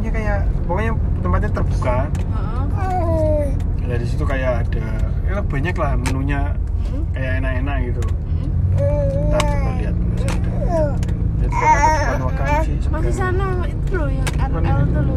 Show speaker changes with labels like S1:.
S1: namanya kayak pokoknya tempatnya terbuka.
S2: Heeh.
S1: Nah, di situ kayak ada ya banyak lah menunya.
S2: Mm,
S1: kayak enak-enak gitu.
S2: Mm.
S1: ntar coba lihat masih ada jadi kita eh, kan depan wakam sih
S2: eh,
S1: masih
S2: sana itu loh yang RL tuh loh.